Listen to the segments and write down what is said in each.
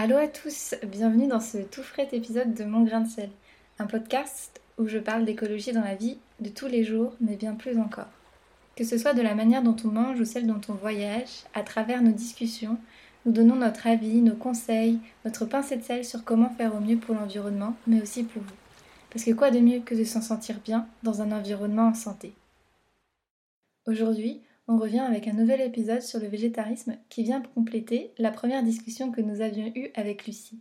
Allô à tous, bienvenue dans ce tout frais épisode de Mon Grain de sel, un podcast où je parle d'écologie dans la vie de tous les jours, mais bien plus encore. Que ce soit de la manière dont on mange ou celle dont on voyage, à travers nos discussions, nous donnons notre avis, nos conseils, notre pincée de sel sur comment faire au mieux pour l'environnement, mais aussi pour vous. Parce que quoi de mieux que de s'en sentir bien dans un environnement en santé? Aujourd'hui, on revient avec un nouvel épisode sur le végétarisme qui vient compléter la première discussion que nous avions eue avec Lucie.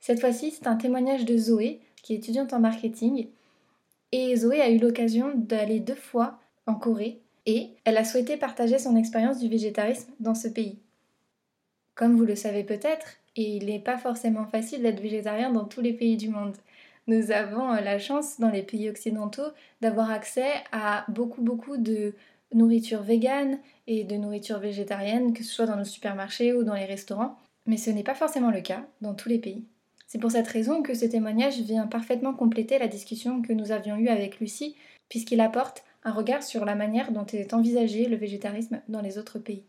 Cette fois-ci, c'est un témoignage de Zoé, qui est étudiante en marketing. Et Zoé a eu l'occasion d'aller deux fois en Corée et elle a souhaité partager son expérience du végétarisme dans ce pays. Comme vous le savez peut-être, il n'est pas forcément facile d'être végétarien dans tous les pays du monde. Nous avons la chance dans les pays occidentaux d'avoir accès à beaucoup beaucoup de nourriture végane et de nourriture végétarienne, que ce soit dans nos supermarchés ou dans les restaurants, mais ce n'est pas forcément le cas dans tous les pays. C'est pour cette raison que ce témoignage vient parfaitement compléter la discussion que nous avions eue avec Lucie, puisqu'il apporte un regard sur la manière dont est envisagé le végétarisme dans les autres pays.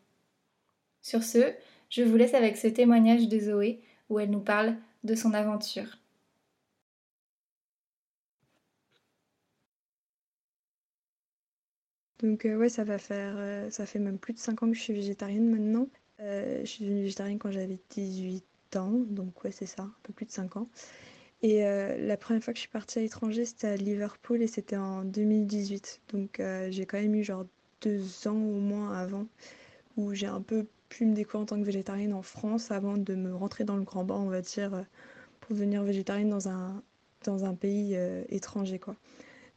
Sur ce, je vous laisse avec ce témoignage de Zoé où elle nous parle de son aventure. Donc euh, ouais, ça va faire, euh, ça fait même plus de 5 ans que je suis végétarienne maintenant. Euh, je suis devenue végétarienne quand j'avais 18 ans, donc ouais, c'est ça, un peu plus de 5 ans. Et la première fois que je suis partie à l'étranger, c'était à Liverpool et c'était en 2018. Donc j'ai quand même eu genre deux ans au moins avant où j'ai un peu pu me découvrir en tant que végétarienne en France avant de me rentrer dans le grand bain, on va dire, pour devenir végétarienne dans un, dans un pays étranger, quoi.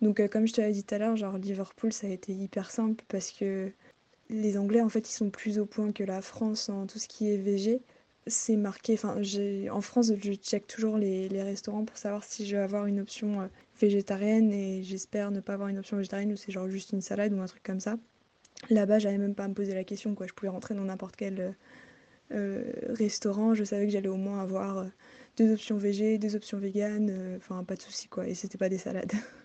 Donc, euh, comme je te l'ai dit tout à l'heure, genre Liverpool, ça a été hyper simple parce que les Anglais, en fait, ils sont plus au point que la France en tout ce qui est végé. C'est marqué, enfin, en France, je check toujours les, restaurants pour savoir si je vais avoir une option euh, végétarienne et j'espère ne pas avoir une option végétarienne ou c'est genre juste une salade ou un truc comme ça. Là-bas, j'avais même pas à me poser la question, quoi. Je pouvais rentrer dans n'importe quel euh, restaurant, je savais que j'allais au moins avoir deux options végé, deux options véganes, enfin, pas de souci, quoi. Et c'était pas des salades.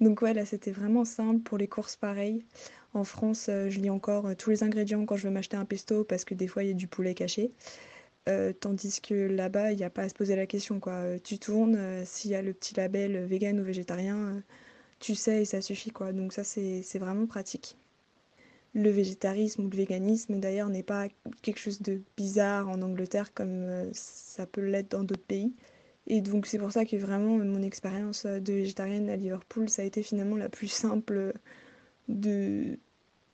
Donc ouais, là c'était vraiment simple. Pour les courses, pareil. En France, euh, je lis encore euh, tous les ingrédients quand je veux m'acheter un pesto parce que des fois il y a du poulet caché. Euh, tandis que là-bas, il n'y a pas à se poser la question. Quoi. Tu tournes, s'il y a le petit label vegan ou végétarien, tu sais et ça suffit. Quoi. Donc ça, c'est vraiment pratique. Le végétarisme ou le véganisme, d'ailleurs, n'est pas quelque chose de bizarre en Angleterre comme ça peut l'être dans d'autres pays. Et donc c'est pour ça que vraiment mon expérience de végétarienne à Liverpool, ça a été finalement la plus simple de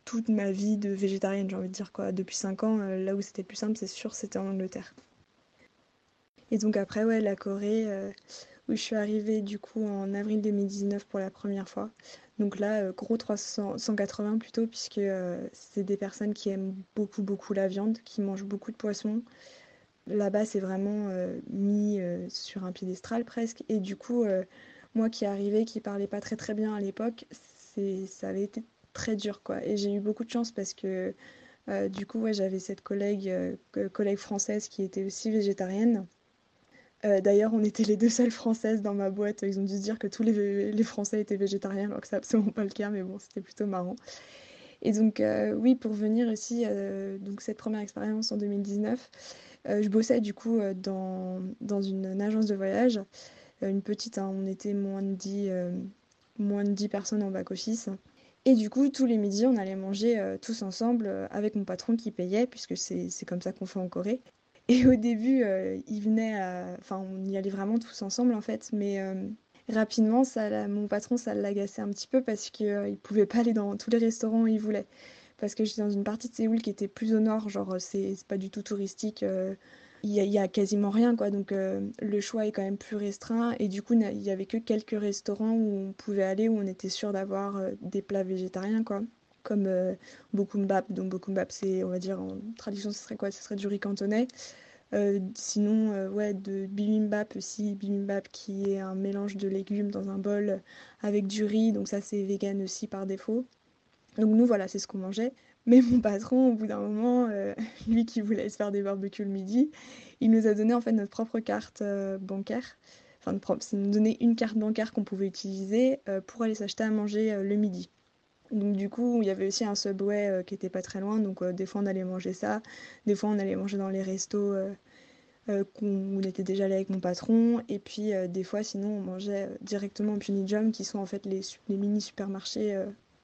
toute ma vie de végétarienne, j'ai envie de dire quoi. Depuis 5 ans, euh, là où c'était plus simple, c'est sûr, c'était en Angleterre. Et donc après, ouais, la Corée, euh, où je suis arrivée du coup en avril 2019 pour la première fois. Donc là, euh, gros 380 plutôt, puisque c'est des personnes qui aiment beaucoup, beaucoup la viande, qui mangent beaucoup de poissons, là-bas, c'est vraiment euh, mis euh, sur un piédestal presque. Et du coup, euh, moi qui arrivais, qui parlais pas très très bien à l'époque, ça avait été très dur quoi. Et j'ai eu beaucoup de chance parce que du coup, ouais, j'avais cette collègue, collègue française qui était aussi végétarienne. D'ailleurs, on était les deux seules françaises dans ma boîte. Ils ont dû se dire que tous les, les Français étaient végétariens, alors que c'est absolument pas le cas, mais bon, c'était plutôt marrant. Et donc, oui, pour venir ici, donc cette première expérience en 2019, euh, je bossais du coup euh, dans, dans une, agence de voyage, euh, une petite, hein, on était moins de 10, moins de 10 personnes en back-office. Et du coup, tous les midis, on allait manger tous ensemble avec mon patron qui payait, puisque c'est comme ça qu'on fait en Corée. Et au début, il venait, enfin, on y allait vraiment tous ensemble en fait, mais rapidement, ça, mon patron, ça l'agaçait un petit peu parce qu'il ne pouvait pas aller dans tous les restaurants où il voulait parce que j'étais dans une partie de Séoul qui était plus au nord, genre c'est pas du tout touristique, euh, il y, a quasiment rien quoi, donc euh, le choix est quand même plus restreint. Et du coup il y avait que quelques restaurants où on pouvait aller où on était sûr d'avoir euh, des plats végétariens quoi, comme bokumbap, donc bokumbap c'est on va dire en traduction ce serait quoi, ce serait du riz cantonais. sinon, ouais, de bibimbap aussi, bibimbap qui est un mélange de légumes dans un bol avec du riz, donc ça c'est vegan aussi par défaut. Donc nous, voilà, c'est ce qu'on mangeait. Mais mon patron, au bout d'un moment, euh, lui qui voulait se faire des barbecues le midi, il nous a donné en fait notre propre carte euh, bancaire. Enfin, il nous donnait une carte bancaire qu'on pouvait utiliser euh, pour aller s'acheter à manger le midi. Donc du coup, il y avait aussi un Subway qui était pas très loin, donc des fois on allait manger ça, des fois on allait manger dans les restos qu'on était déjà allé avec mon patron. Et puis des fois, sinon, on mangeait directement au Punijum, qui sont en fait les mini supermarchés,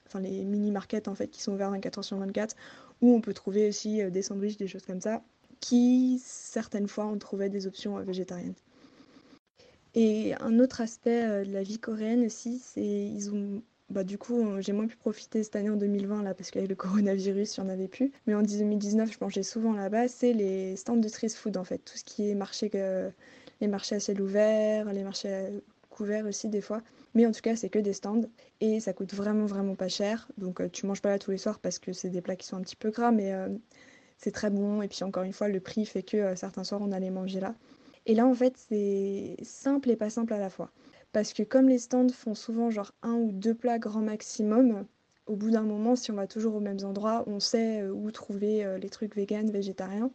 enfin les mini markets en fait, qui sont ouverts 24 h sur 24, où on peut trouver aussi des sandwichs, des choses comme ça, qui certaines fois on trouvait des options végétariennes. Et un autre aspect de la vie coréenne aussi, c'est ils ont bah, du coup, euh, j'ai moins pu profiter cette année en 2020 là parce qu'avec le coronavirus, il n'y en avait plus. Mais en 2019, je mangeais souvent là-bas. C'est les stands de street food en fait. Tout ce qui est marché, les marchés à ciel ouvert, les marchés couverts aussi des fois. Mais en tout cas, c'est que des stands et ça coûte vraiment vraiment pas cher. Donc euh, tu manges pas là tous les soirs parce que c'est des plats qui sont un petit peu gras, mais euh, c'est très bon. Et puis encore une fois, le prix fait que certains soirs on allait manger là. Et là, en fait, c'est simple et pas simple à la fois. Parce que comme les stands font souvent genre un ou deux plats grand maximum, au bout d'un moment, si on va toujours aux mêmes endroits, on sait euh, où trouver euh, les trucs vegan, végétariens.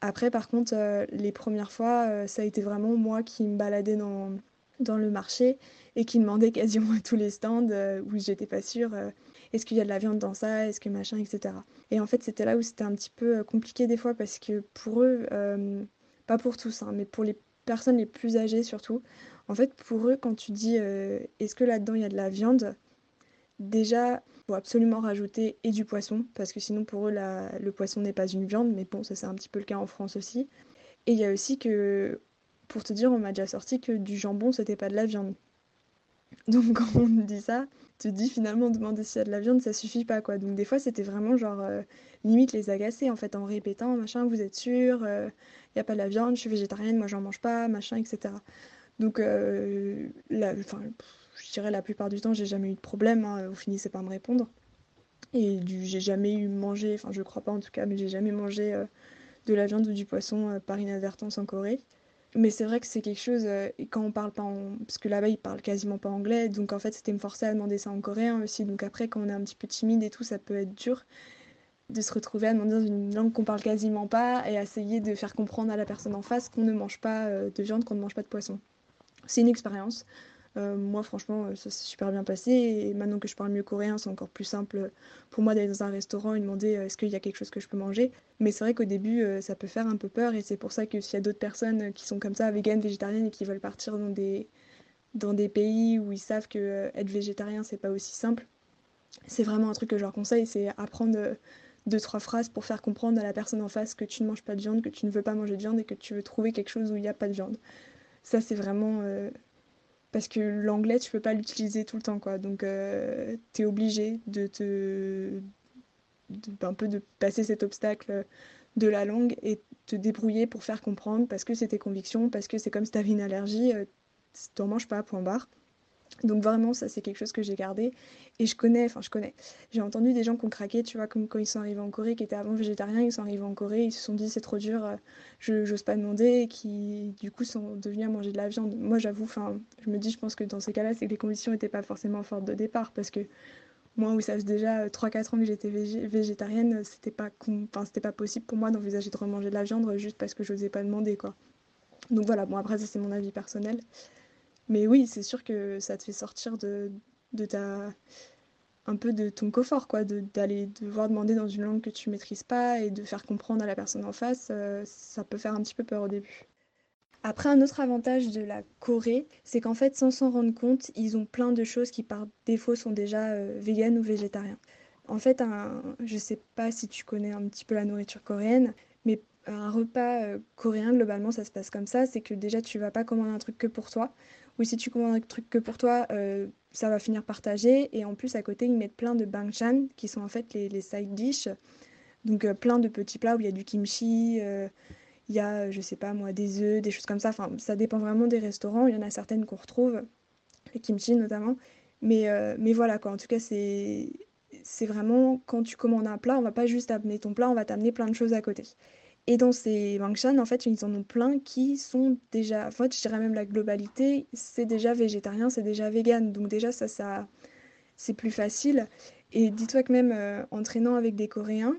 Après, par contre, euh, les premières fois, ça a été vraiment moi qui me baladais dans, dans le marché et qui demandais quasiment à tous les stands où j'étais pas sûre est-ce qu'il y a de la viande dans ça, est-ce que machin, etc. Et en fait, c'était là où c'était un petit peu compliqué des fois parce que pour eux, pas pour tous, hein, mais pour les personnes les plus âgées surtout, en fait, pour eux, quand tu dis euh, est-ce que là-dedans il y a de la viande, déjà, il faut absolument rajouter et du poisson, parce que sinon pour eux, le poisson n'est pas une viande, mais bon, ça c'est un petit peu le cas en France aussi. Et il y a aussi que, pour te dire, on m'a déjà sorti que du jambon, c'était pas de la viande. Donc quand on dit ça, tu te dis finalement demander s'il y a de la viande, ça suffit pas quoi. Donc des fois c'était vraiment genre euh, limite les agacer en fait en répétant machin, vous êtes sûr, il euh, n'y a pas de la viande, je suis végétarienne, moi j'en mange pas, machin, etc. Donc, euh, je dirais la plupart du temps, j'ai jamais eu de problème. Hein, vous finissez par me répondre. Et j'ai jamais eu mangé, enfin, je crois pas en tout cas, mais j'ai jamais mangé de la viande ou du poisson par inadvertance en Corée. Mais c'est vrai que c'est quelque chose, et quand on parle pas. Parce que là-bas, ils parlent quasiment pas anglais, donc en fait, c'était me forcer à demander ça en coréen aussi. Donc après, quand on est un petit peu timide et tout, ça peut être dur de se retrouver à demander dans une langue qu'on parle quasiment pas et essayer de faire comprendre à la personne en face qu'on ne mange pas de viande, qu'on ne mange pas de poisson c'est une expérience. Euh, moi, franchement, ça s'est super bien passé. Et maintenant que je parle mieux coréen, c'est encore plus simple pour moi d'aller dans un restaurant et demander euh, est-ce qu'il y a quelque chose que je peux manger. Mais c'est vrai qu'au début, euh, ça peut faire un peu peur. Et c'est pour ça que s'il y a d'autres personnes qui sont comme ça, véganes, végétariennes, et qui veulent partir dans des, dans des pays où ils savent que être végétarien, c'est pas aussi simple, c'est vraiment un truc que je leur conseille c'est apprendre deux, trois phrases pour faire comprendre à la personne en face que tu ne manges pas de viande, que tu ne veux pas manger de viande et que tu veux trouver quelque chose où il n'y a pas de viande. Ça, c'est vraiment. Euh, parce que l'anglais, tu peux pas l'utiliser tout le temps, quoi. Donc, euh, tu es obligé de te. de passer cet obstacle de la langue et te débrouiller pour faire comprendre parce que c'est tes convictions, parce que c'est comme si tu avais une allergie, euh, tu n'en manges pas, point barre. Donc vraiment, ça c'est quelque chose que j'ai gardé. Et je connais, enfin je connais, j'ai entendu des gens qui ont craqué, tu vois, comme quand ils sont arrivés en Corée, qui étaient avant végétariens, ils sont arrivés en Corée, ils se sont dit c'est trop dur, euh, je j'ose pas demander, et qui du coup sont devenus à manger de la viande. Moi j'avoue, enfin je me dis, je pense que dans ces cas-là, c'est que les conditions n'étaient pas forcément fortes de départ, parce que moi où ça faisait déjà 3-4 ans que j'étais végétarienne, c'était pas, pas possible pour moi d'envisager de remanger de la viande juste parce que je n'osais pas demander quoi. Donc voilà, bon après ça c'est mon avis personnel. Mais oui, c'est sûr que ça te fait sortir de, de ta un peu de ton confort quoi d'aller devoir demander dans une langue que tu maîtrises pas et de faire comprendre à la personne en face euh, ça peut faire un petit peu peur au début. Après un autre avantage de la Corée c'est qu'en fait sans s'en rendre compte ils ont plein de choses qui par défaut sont déjà euh, véganes ou végétariens en fait un, je sais pas si tu connais un petit peu la nourriture coréenne mais un repas euh, coréen globalement ça se passe comme ça c'est que déjà tu vas pas commander un truc que pour toi ou si tu commandes un truc que pour toi, euh, ça va finir partagé. Et en plus, à côté, ils mettent plein de banchan, qui sont en fait les, side dishes. Donc euh, plein de petits plats où il y a du kimchi, il y a, je sais pas moi, des œufs, des choses comme ça. Enfin, ça dépend vraiment des restaurants. Il y en a certaines qu'on retrouve, les kimchi notamment. Mais, mais voilà, quoi. En tout cas, c'est c'est vraiment quand tu commandes un plat, on va pas juste amener ton plat, on va t'amener plein de choses à côté. Et dans ces Wangshan, en fait, ils en ont plein qui sont déjà, en fait, je dirais même la globalité, c'est déjà végétarien, c'est déjà vegan. Donc déjà, ça, ça c'est plus facile. Et dis-toi que même euh, en traînant avec des Coréens,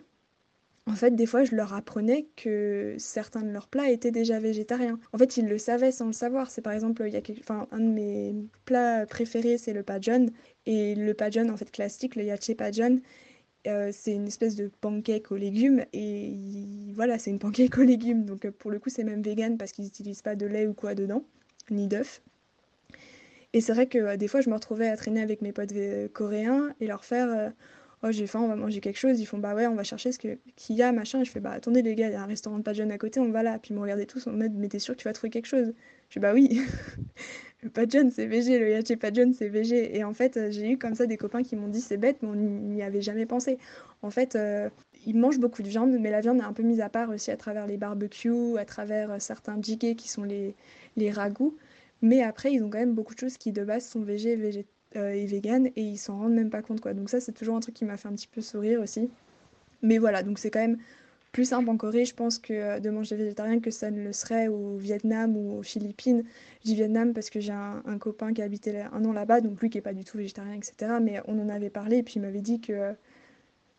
en fait, des fois, je leur apprenais que certains de leurs plats étaient déjà végétariens. En fait, ils le savaient sans le savoir. C'est par exemple, il y a enfin, un de mes plats préférés, c'est le pajon. Et le pajon, en fait, classique, le yache pajon, euh, c'est une espèce de pancake aux légumes et voilà, c'est une pancake aux légumes. Donc pour le coup, c'est même vegan parce qu'ils n'utilisent pas de lait ou quoi dedans, ni d'œufs. Et c'est vrai que des fois, je me retrouvais à traîner avec mes potes coréens et leur faire oh j'ai faim, on va manger quelque chose. Ils font bah ouais, on va chercher ce qu'il y a, machin. Et je fais bah attendez les gars, il y a un restaurant de pas à côté, on va là. Puis ils me regardaient tous en mode mais t'es sûr que tu vas trouver quelque chose? Je fais bah oui, le pas de c'est VG, le yaché pas de c'est VG. Et en fait, j'ai eu comme ça des copains qui m'ont dit c'est bête, mais on n'y avait jamais pensé. En fait, euh, ils mangent beaucoup de viande, mais la viande est un peu mise à part aussi à travers les barbecues, à travers euh, certains jjigae qui sont les, les ragoûts. Mais après, ils ont quand même beaucoup de choses qui de base sont végé, végé euh, et vegan et ils s'en rendent même pas compte quoi. Donc ça c'est toujours un truc qui m'a fait un petit peu sourire aussi. Mais voilà, donc c'est quand même plus simple en Corée, je pense, que euh, de manger végétarien que ça ne le serait au Vietnam ou aux Philippines. Je dis Vietnam parce que j'ai un, copain qui a habité un an là-bas, donc lui qui est pas du tout végétarien, etc. Mais on en avait parlé et puis il m'avait dit que,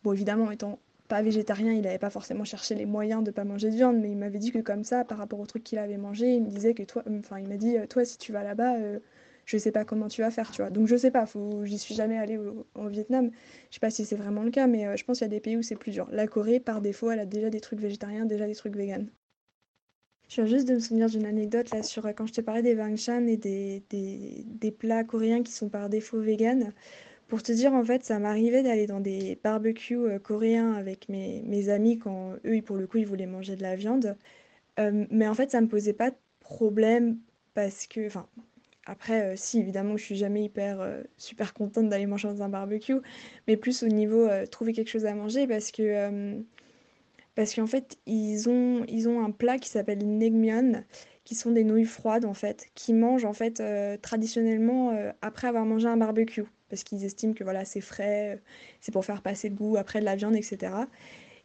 bon évidemment étant pas végétarien, il n'avait pas forcément cherché les moyens de pas manger de viande, mais il m'avait dit que comme ça, par rapport au truc qu'il avait mangé, il me disait que toi, enfin il m'a dit, toi si tu vas là-bas, je sais pas comment tu vas faire, tu vois. Donc je sais pas, j'y suis jamais allée au, Vietnam. Je sais pas si c'est vraiment le cas, mais euh, je pense qu'il y a des pays où c'est plus dur. La Corée, par défaut, elle a déjà des trucs végétariens, déjà des trucs véganes. Je viens juste de me souvenir d'une anecdote là sur euh, quand je te parlais des chan et des, des, plats coréens qui sont par défaut véganes. Pour te dire, en fait, ça m'arrivait d'aller dans des barbecues euh, coréens avec mes, mes, amis quand eux, pour le coup, ils voulaient manger de la viande. mais en fait, ça me posait pas de problème parce que, enfin, après, euh, si, évidemment, je suis jamais hyper euh, super contente d'aller manger dans un barbecue, mais plus au niveau euh, trouver quelque chose à manger parce que parce qu'en fait, ils ont, ils ont un plat qui s'appelle negmyeon, qui sont des nouilles froides en fait, qui mangent en fait traditionnellement après avoir mangé un barbecue, parce qu'ils estiment que voilà, c'est frais, c'est pour faire passer le goût après de la viande, etc.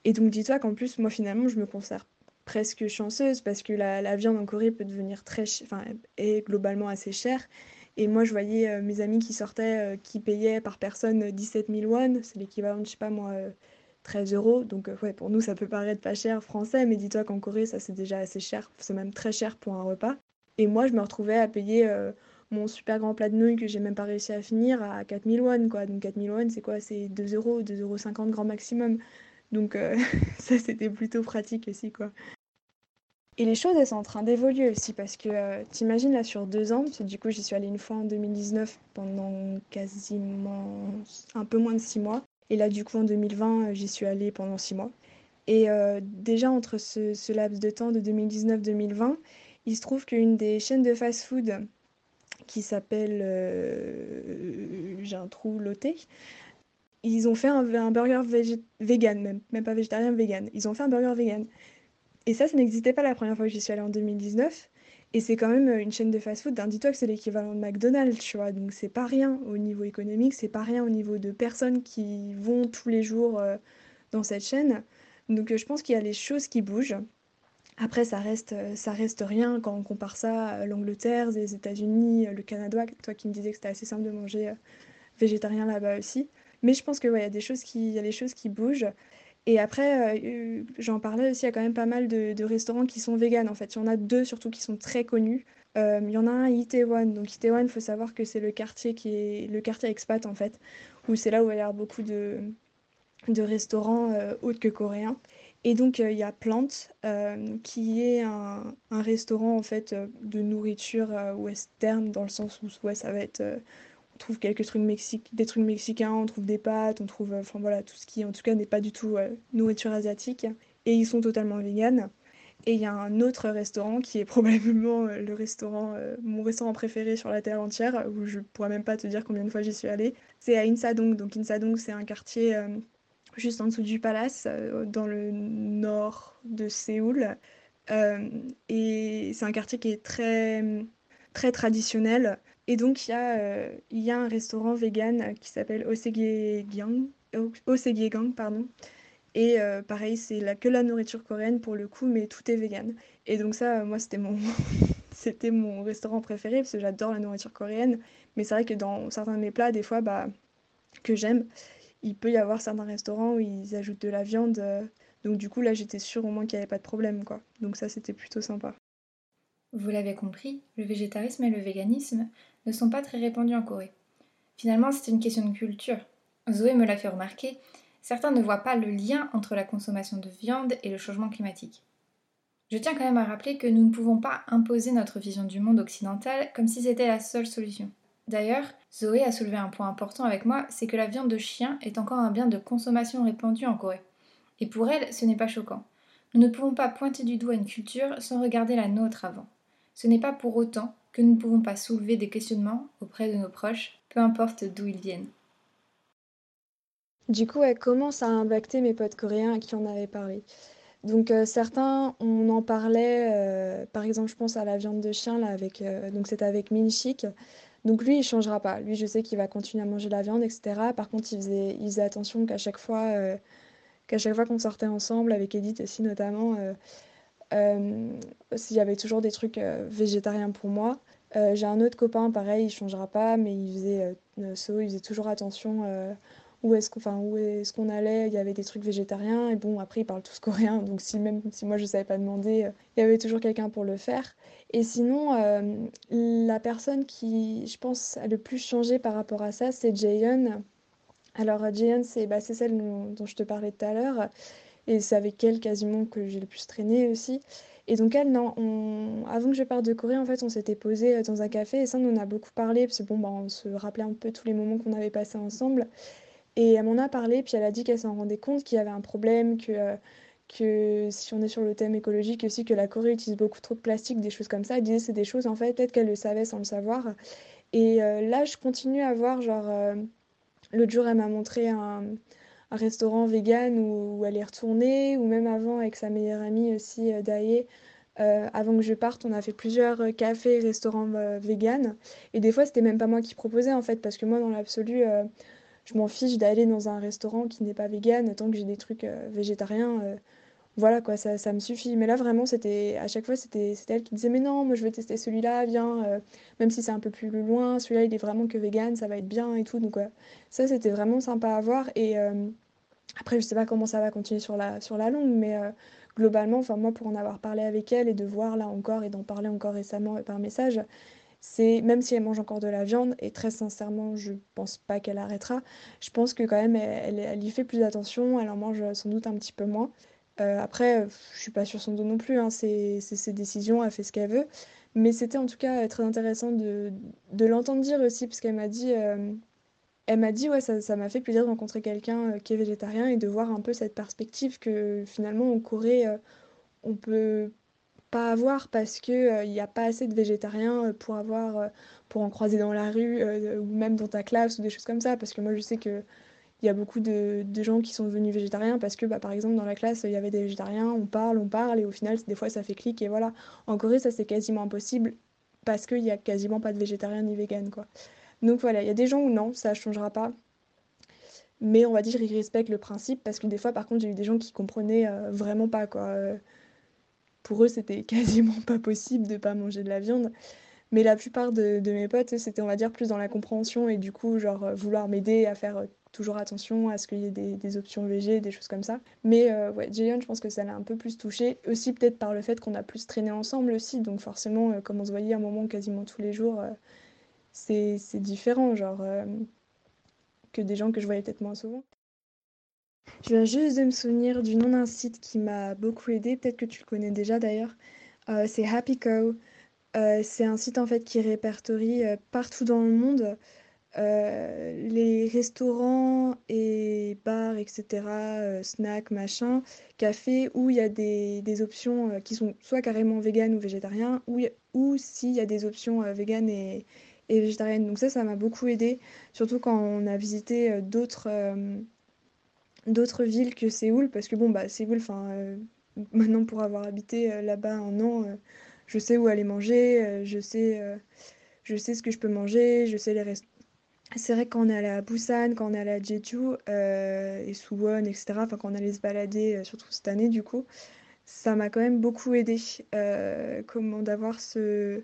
Et donc dis-toi qu'en plus, moi finalement, je me conserve presque chanceuse parce que la, viande en Corée peut devenir très, enfin, est globalement assez chère. Et moi, je voyais euh, mes amis qui sortaient, euh, qui payaient par personne 17 000 won, c'est l'équivalent je sais pas moi, 13 euh, euros. Donc, ouais, pour nous, ça peut paraître pas cher français, mais dis-toi qu'en Corée, ça c'est déjà assez cher, c'est même très cher pour un repas. Et moi, je me retrouvais à payer mon super grand plat de nouilles que j'ai même pas réussi à finir à 4000 won, quoi. Donc 4000 won, c'est quoi? C'est 2 euros, 2,50 euros grand maximum. Donc ça, c'était plutôt pratique aussi, quoi. Et les choses, elles sont en train d'évoluer aussi parce que euh, t'imagines là sur deux ans, parce du coup j'y suis allée une fois en 2019 pendant quasiment un peu moins de six mois. Et là du coup en 2020 euh, j'y suis allée pendant six mois. Et euh, déjà entre ce, laps de temps de 2019-2020, il se trouve qu'une des chaînes de fast-food qui s'appelle, j'ai un trou loté, ils ont fait un, un burger vegan même, même pas végétarien, vegan. Ils ont fait un burger vegan. Et ça, ça n'existait pas la première fois que j'y suis allée en 2019. Et c'est quand même euh, une chaîne de fast-food. Dis-toi que c'est l'équivalent de McDonald's, tu vois. Donc c'est pas rien au niveau économique, c'est pas rien au niveau de personnes qui vont tous les jours euh, dans cette chaîne. Donc euh, je pense qu'il y a les choses qui bougent. Après, ça reste, ça reste rien quand on compare ça à l'Angleterre, les États-Unis, le Canada. Toi qui me disais que c'était assez simple de manger végétarien là-bas aussi. Mais je pense que ouais, y a des y a des choses qui bougent. Et après, euh, j'en parlais aussi, il y a quand même pas mal de, restaurants qui sont véganes en fait. Il y en a deux surtout qui sont très connus. Euh, il y en a un à Itaewon. Donc Itaewon, il faut savoir que c'est le quartier qui est le quartier expat en fait, où c'est là où il y a beaucoup de, de restaurants euh, autres que coréens. Et donc il y a Plante, qui est un, un, restaurant en fait de nourriture western dans le sens où ça va être trouve quelques trucs mexicains, des trucs mexicains, on trouve des pâtes, on trouve, euh, enfin voilà, tout ce qui en tout cas n'est pas du tout euh, nourriture asiatique. Et ils sont totalement véganes. Et il y a un autre restaurant qui est probablement euh, le restaurant, mon restaurant préféré sur la terre entière, où je pourrais même pas te dire combien de fois j'y suis allée. C'est à Insadong. Donc Insadong, c'est un quartier juste en dessous du palace, dans le nord de Séoul. et c'est un quartier qui est très, très traditionnel. Et donc, il y, a, euh, il y a un restaurant vegan qui s'appelle Osegyegang. Osegyegang, pardon. Et euh, pareil, c'est la, que la nourriture coréenne pour le coup, mais tout est vegan. Et donc ça, moi, c'était mon, c'était mon restaurant préféré parce que j'adore la nourriture coréenne. Mais c'est vrai que dans certains de mes plats, des fois, bah, que j'aime, il peut y avoir certains restaurants où ils ajoutent de la viande. Euh. donc du coup, là, j'étais sûre au moins qu'il n'y avait pas de problème, quoi. Donc ça, c'était plutôt sympa. Vous l'avez compris, le végétarisme et le véganisme ne sont pas très répandus en Corée. Finalement, c'est une question de culture. Zoé me l'a fait remarquer, certains ne voient pas le lien entre la consommation de viande et le changement climatique. Je tiens quand même à rappeler que nous ne pouvons pas imposer notre vision du monde occidental comme si c'était la seule solution. D'ailleurs, Zoé a soulevé un point important avec moi, c'est que la viande de chien est encore un bien de consommation répandu en Corée. Et pour elle, ce n'est pas choquant. Nous ne pouvons pas pointer du doigt une culture sans regarder la nôtre avant. Ce n'est pas pour autant que nous ne pouvons pas soulever des questionnements auprès de nos proches, peu importe d'où ils viennent. Du coup, comment ça a impacté mes potes coréens à qui on avait parlé? Donc euh, certains, on en parlait, euh, par exemple, je pense à la viande de chien, là, avec, euh, donc c'était avec Minchik. Donc lui, il changera pas. Lui, je sais qu'il va continuer à manger la viande, etc. Par contre, il faisait, il faisait attention qu'à chaque fois, qu'à chaque fois qu'on sortait ensemble, avec Edith aussi notamment, s'il y avait toujours des trucs végétariens pour moi. j'ai un autre copain, pareil, il changera pas, mais il faisait, faisait toujours attention où est-ce qu'on est allait, il y avait des trucs végétariens. Et bon, après, ils parlent tous coréens, donc si même si moi je ne savais pas demander, euh, il y avait toujours quelqu'un pour le faire. Et sinon, euh, la personne qui, je pense, a le plus changé par rapport à ça, c'est Jaeyeon. Alors, Jaeyeon, c'est bah, celle dont, je te parlais tout à l'heure. Et c'est avec elle quasiment que j'ai le plus traîné aussi. Et donc elle, non, avant que je parte de Corée, en fait, on s'était posé euh, dans un café et ça, on en a beaucoup parlé, parce que bon, bah, on se rappelait un peu tous les moments qu'on avait passés ensemble. Et elle m'en a parlé, puis elle a dit qu'elle s'en rendait compte qu'il y avait un problème, que, euh, que si on est sur le thème écologique aussi, que la Corée utilise beaucoup trop de plastique, des choses comme ça. Elle disait c'est des choses, en fait, peut-être qu'elle le savait sans le savoir. Et euh, là, je continue à voir, genre, l'autre jour, elle m'a montré un, un restaurant vegan où, elle est retournée, ou même avant avec sa meilleure amie aussi, Dae. avant que je parte, on a fait plusieurs cafés, restaurants vegan. Et des fois, c'était même pas moi qui proposais en fait, parce que moi, dans l'absolu, je m'en fiche d'aller dans un restaurant qui n'est pas vegan tant que j'ai des trucs euh, végétariens. Euh, voilà quoi, ça, ça, me suffit. Mais là vraiment, c'était à chaque fois, c'était elle qui disait mais non, moi je veux tester celui-là, viens, euh, même si c'est un peu plus loin, celui-là il est vraiment que vegan, ça va être bien et tout. Donc ça c'était vraiment sympa à voir. Et après, je sais pas comment ça va continuer sur la, sur la longue, mais globalement, enfin moi pour en avoir parlé avec elle et de voir là encore et d'en parler encore récemment par message, c'est même si elle mange encore de la viande, et très sincèrement, je pense pas qu'elle arrêtera, je pense que quand même, elle, elle, y fait plus attention, elle en mange sans doute un petit peu moins. Euh, après, je suis pas sur son dos non plus, hein, c'est ses décisions, elle fait ce qu'elle veut. Mais c'était en tout cas très intéressant de, de l'entendre dire aussi, parce qu'elle m'a dit, euh, elle m'a dit, ouais, ça m'a fait plaisir de rencontrer quelqu'un euh, qui est végétarien et de voir un peu cette perspective que finalement en Corée, on peut pas avoir parce que euh, n'y a pas assez de végétariens euh, pour avoir euh, pour en croiser dans la rue ou même dans ta classe ou des choses comme ça. Parce que moi je sais que il y a beaucoup de, gens qui sont devenus végétariens parce que bah, par exemple dans la classe il y avait des végétariens on parle on parle et au final des fois ça fait clic et voilà. En Corée ça c'est quasiment impossible parce qu'il y a quasiment pas de végétariens ni véganes quoi donc voilà il y a des gens où non ça changera pas mais on va dire ils respectent le principe parce que des fois par contre j'ai eu des gens qui comprenaient vraiment pas quoi pour eux, c'était quasiment pas possible de pas manger de la viande. Mais la plupart de, mes potes, c'était, on va dire, plus dans la compréhension et du coup, genre, euh, vouloir m'aider à faire euh, toujours attention à ce qu'il y ait des, options végé, des choses comme ça. Mais euh, je pense que ça l'a un peu plus touché. Aussi, peut-être par le fait qu'on a plus traîné ensemble aussi. Donc, forcément, comme on se voyait un moment quasiment tous les jours, c'est différent, genre, que des gens que je voyais peut-être moins souvent. Je viens juste de me souvenir du nom d'un site qui m'a beaucoup aidé, peut-être que tu le connais déjà d'ailleurs. Euh, c'est Happy Cow. Euh, c'est un site en fait qui répertorie euh, partout dans le monde les restaurants et bars, etc., snacks, machin, cafés, où il y a des, options qui sont soit carrément véganes ou végétariens, ou, ou s'il y a des options véganes et, et végétariennes. Donc ça, ça m'a beaucoup aidé, surtout quand on a visité d'autres d'autres villes que Séoul, parce que bon, bah, Séoul, enfin, euh, maintenant pour avoir habité euh, là-bas un an, euh, je sais où aller manger, je sais, je sais ce que je peux manger, je sais les restes. C'est vrai que quand on est allé à Busan, quand on est allé à Jeju et Suwon, etc., enfin quand on allait se balader, surtout cette année du coup, ça m'a quand même beaucoup aidé comment d'avoir ce,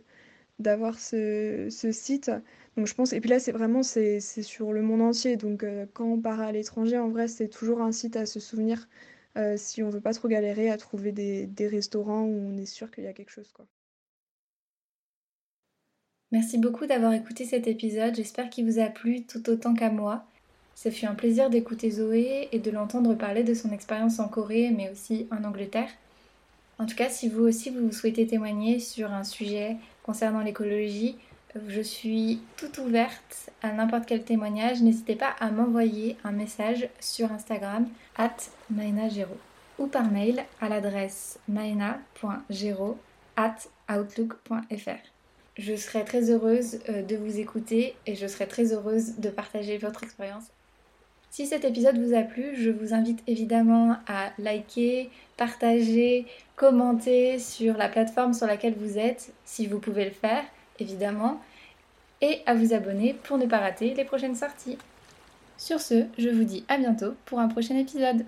d'avoir ce, ce site. Donc je pense, et puis là c'est vraiment c'est sur le monde entier. Donc euh, quand on part à l'étranger, en vrai c'est toujours un site à se souvenir euh, si on veut pas trop galérer à trouver des, des restaurants où on est sûr qu'il y a quelque chose quoi. Merci beaucoup d'avoir écouté cet épisode, j'espère qu'il vous a plu tout autant qu'à moi. Ce fut un plaisir d'écouter Zoé et de l'entendre parler de son expérience en Corée, mais aussi en Angleterre. En tout cas, si vous aussi vous souhaitez témoigner sur un sujet concernant l'écologie, je suis toute ouverte à n'importe quel témoignage. N'hésitez pas à m'envoyer un message sur Instagram at ou par mail à l'adresse maena.gero at outlook.fr. Je serai très heureuse euh, de vous écouter et je serai très heureuse de partager votre expérience. Si cet épisode vous a plu, je vous invite évidemment à liker, partager, commenter sur la plateforme sur laquelle vous êtes, si vous pouvez le faire, évidemment, et à vous abonner pour ne pas rater les prochaines sorties. Sur ce, je vous dis à bientôt pour un prochain épisode.